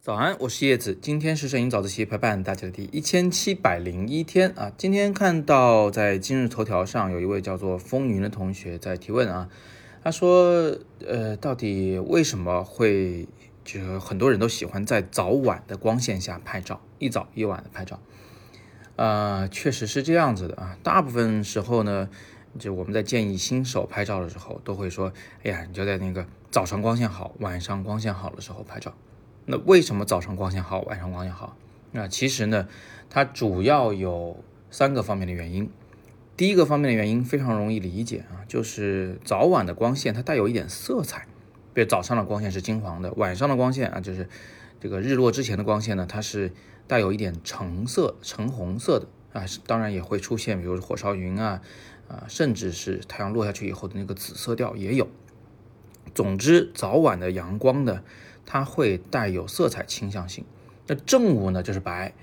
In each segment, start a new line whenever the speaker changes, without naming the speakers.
早安，我是叶子，今天是摄影早自习陪伴大家的第一千七百零一天啊。今天看到在今日头条上有一位叫做风云的同学在提问啊，他说，呃，到底为什么会就是很多人都喜欢在早晚的光线下拍照，一早一晚的拍照？啊，确实是这样子的啊。大部分时候呢，就我们在建议新手拍照的时候，都会说，哎呀，你就在那个早上光线好，晚上光线好的时候拍照。那为什么早上光线好，晚上光线好？那其实呢，它主要有三个方面的原因。第一个方面的原因非常容易理解啊，就是早晚的光线它带有一点色彩。比如早上的光线是金黄的，晚上的光线啊，就是这个日落之前的光线呢，它是带有一点橙色、橙红色的啊。当然也会出现，比如火烧云啊啊，甚至是太阳落下去以后的那个紫色调也有。总之，早晚的阳光呢。它会带有色彩倾向性，那正午呢就是白，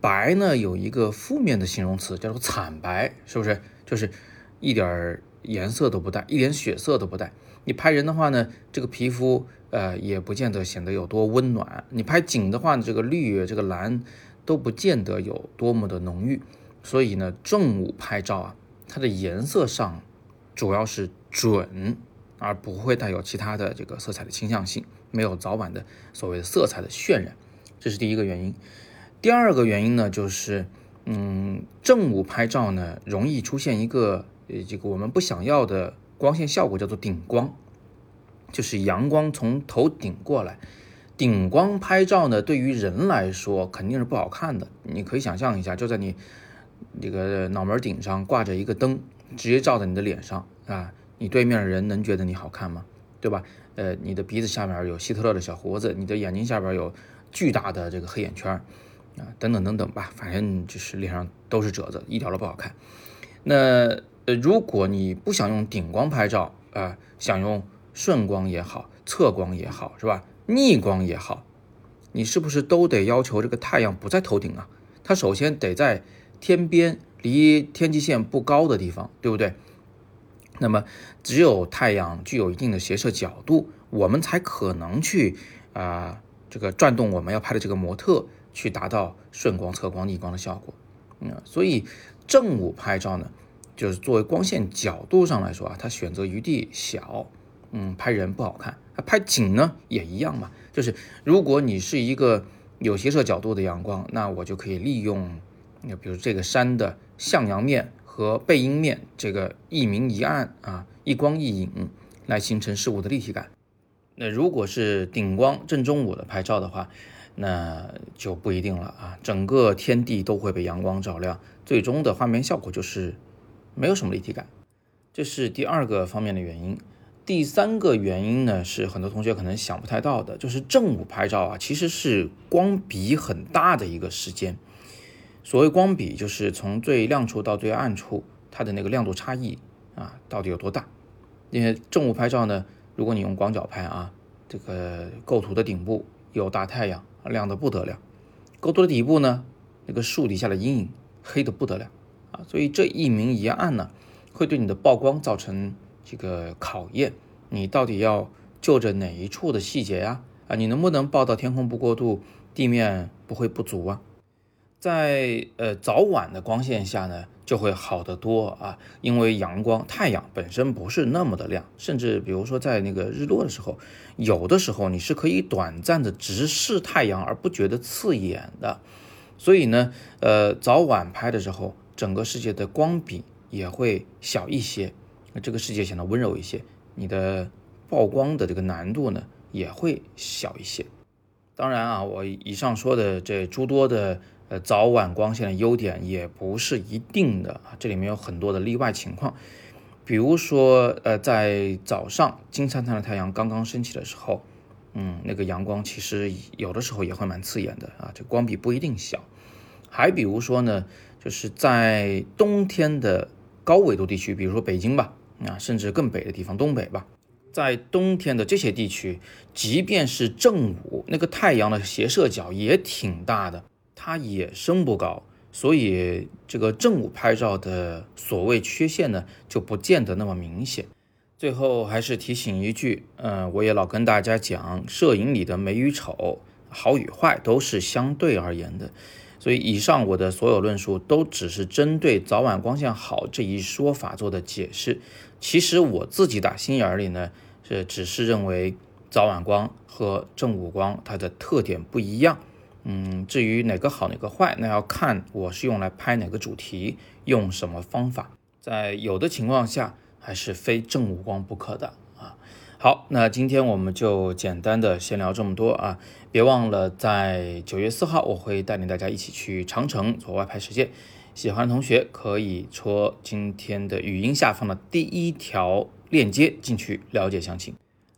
白呢有一个负面的形容词叫做惨白，是不是？就是一点儿颜色都不带，一点血色都不带。你拍人的话呢，这个皮肤呃也不见得显得有多温暖。你拍景的话呢，这个绿这个蓝都不见得有多么的浓郁。所以呢，正午拍照啊，它的颜色上主要是准。而不会带有其他的这个色彩的倾向性，没有早晚的所谓的色彩的渲染，这是第一个原因。第二个原因呢，就是嗯，正午拍照呢，容易出现一个呃这个我们不想要的光线效果，叫做顶光，就是阳光从头顶过来。顶光拍照呢，对于人来说肯定是不好看的。你可以想象一下，就在你这个脑门顶上挂着一个灯，直接照在你的脸上啊。你对面的人能觉得你好看吗？对吧？呃，你的鼻子下面有希特勒的小胡子，你的眼睛下边有巨大的这个黑眼圈，啊，等等等等吧，反正就是脸上都是褶子，一点都不好看。那呃，如果你不想用顶光拍照啊，想用顺光也好，侧光也好，是吧？逆光也好，你是不是都得要求这个太阳不在头顶啊？它首先得在天边，离天际线不高的地方，对不对？那么，只有太阳具有一定的斜射角度，我们才可能去啊，这个转动我们要拍的这个模特，去达到顺光、侧光、逆光的效果。嗯，所以正午拍照呢，就是作为光线角度上来说啊，它选择余地小，嗯，拍人不好看。拍景呢也一样嘛，就是如果你是一个有斜射角度的阳光，那我就可以利用，那比如这个山的向阳面。和背阴面这个一明一暗啊，一光一影来形成事物的立体感。那如果是顶光正中午的拍照的话，那就不一定了啊。整个天地都会被阳光照亮，最终的画面效果就是没有什么立体感。这是第二个方面的原因。第三个原因呢，是很多同学可能想不太到的，就是正午拍照啊，其实是光比很大的一个时间。所谓光比，就是从最亮处到最暗处，它的那个亮度差异啊，到底有多大？因为正午拍照呢，如果你用广角拍啊，这个构图的顶部有大太阳，亮的不得了；构图的底部呢，那个树底下的阴影黑的不得了啊。所以这一明一暗呢，会对你的曝光造成这个考验。你到底要就着哪一处的细节呀？啊，你能不能曝到天空不过度，地面不会不足啊？在呃早晚的光线下呢，就会好得多啊，因为阳光太阳本身不是那么的亮，甚至比如说在那个日落的时候，有的时候你是可以短暂的直视太阳而不觉得刺眼的，所以呢，呃早晚拍的时候，整个世界的光比也会小一些，那这个世界显得温柔一些，你的曝光的这个难度呢也会小一些。当然啊，我以上说的这诸多的。呃，早晚光线的优点也不是一定的啊，这里面有很多的例外情况。比如说，呃，在早上金灿灿的太阳刚刚升起的时候，嗯，那个阳光其实有的时候也会蛮刺眼的啊，这光比不一定小。还比如说呢，就是在冬天的高纬度地区，比如说北京吧，啊，甚至更北的地方，东北吧，在冬天的这些地区，即便是正午，那个太阳的斜射角也挺大的。它也升不高，所以这个正午拍照的所谓缺陷呢，就不见得那么明显。最后还是提醒一句，嗯，我也老跟大家讲，摄影里的美与丑、好与坏都是相对而言的，所以以上我的所有论述都只是针对早晚光线好这一说法做的解释。其实我自己打心眼里呢，是只是认为早晚光和正午光它的特点不一样。嗯，至于哪个好哪个坏，那要看我是用来拍哪个主题，用什么方法，在有的情况下。还是非正午光不可的啊！好，那今天我们就简单的先聊这么多啊！别忘了在九月四号，我会带领大家一起去长城做外拍实践。喜欢的同学可以戳今天的语音下方的第一条链接进去了解详情。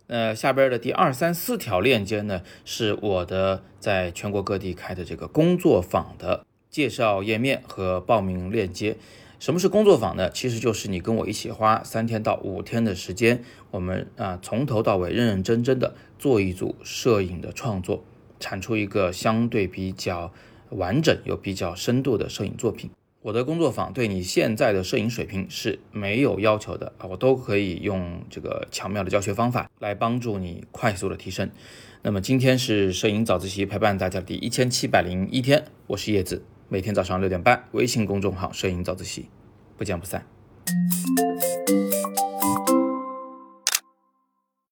那下边的第二三四条链接呢，是我的在全国各地开的这个工作坊的介绍页面和报名链接。什么是工作坊呢？其实就是你跟我一起花三天到五天的时间，我们啊从头到尾认认真真的做一组摄影的创作，产出一个相对比较完整又比较深度的摄影作品。我的工作坊对你现在的摄影水平是没有要求的啊，我都可以用这个巧妙的教学方法来帮助你快速的提升。那么今天是摄影早自习陪伴大家的第一千七百零一天，我是叶子。每天早上六点半，微信公众号“摄影早自习”，不见不散。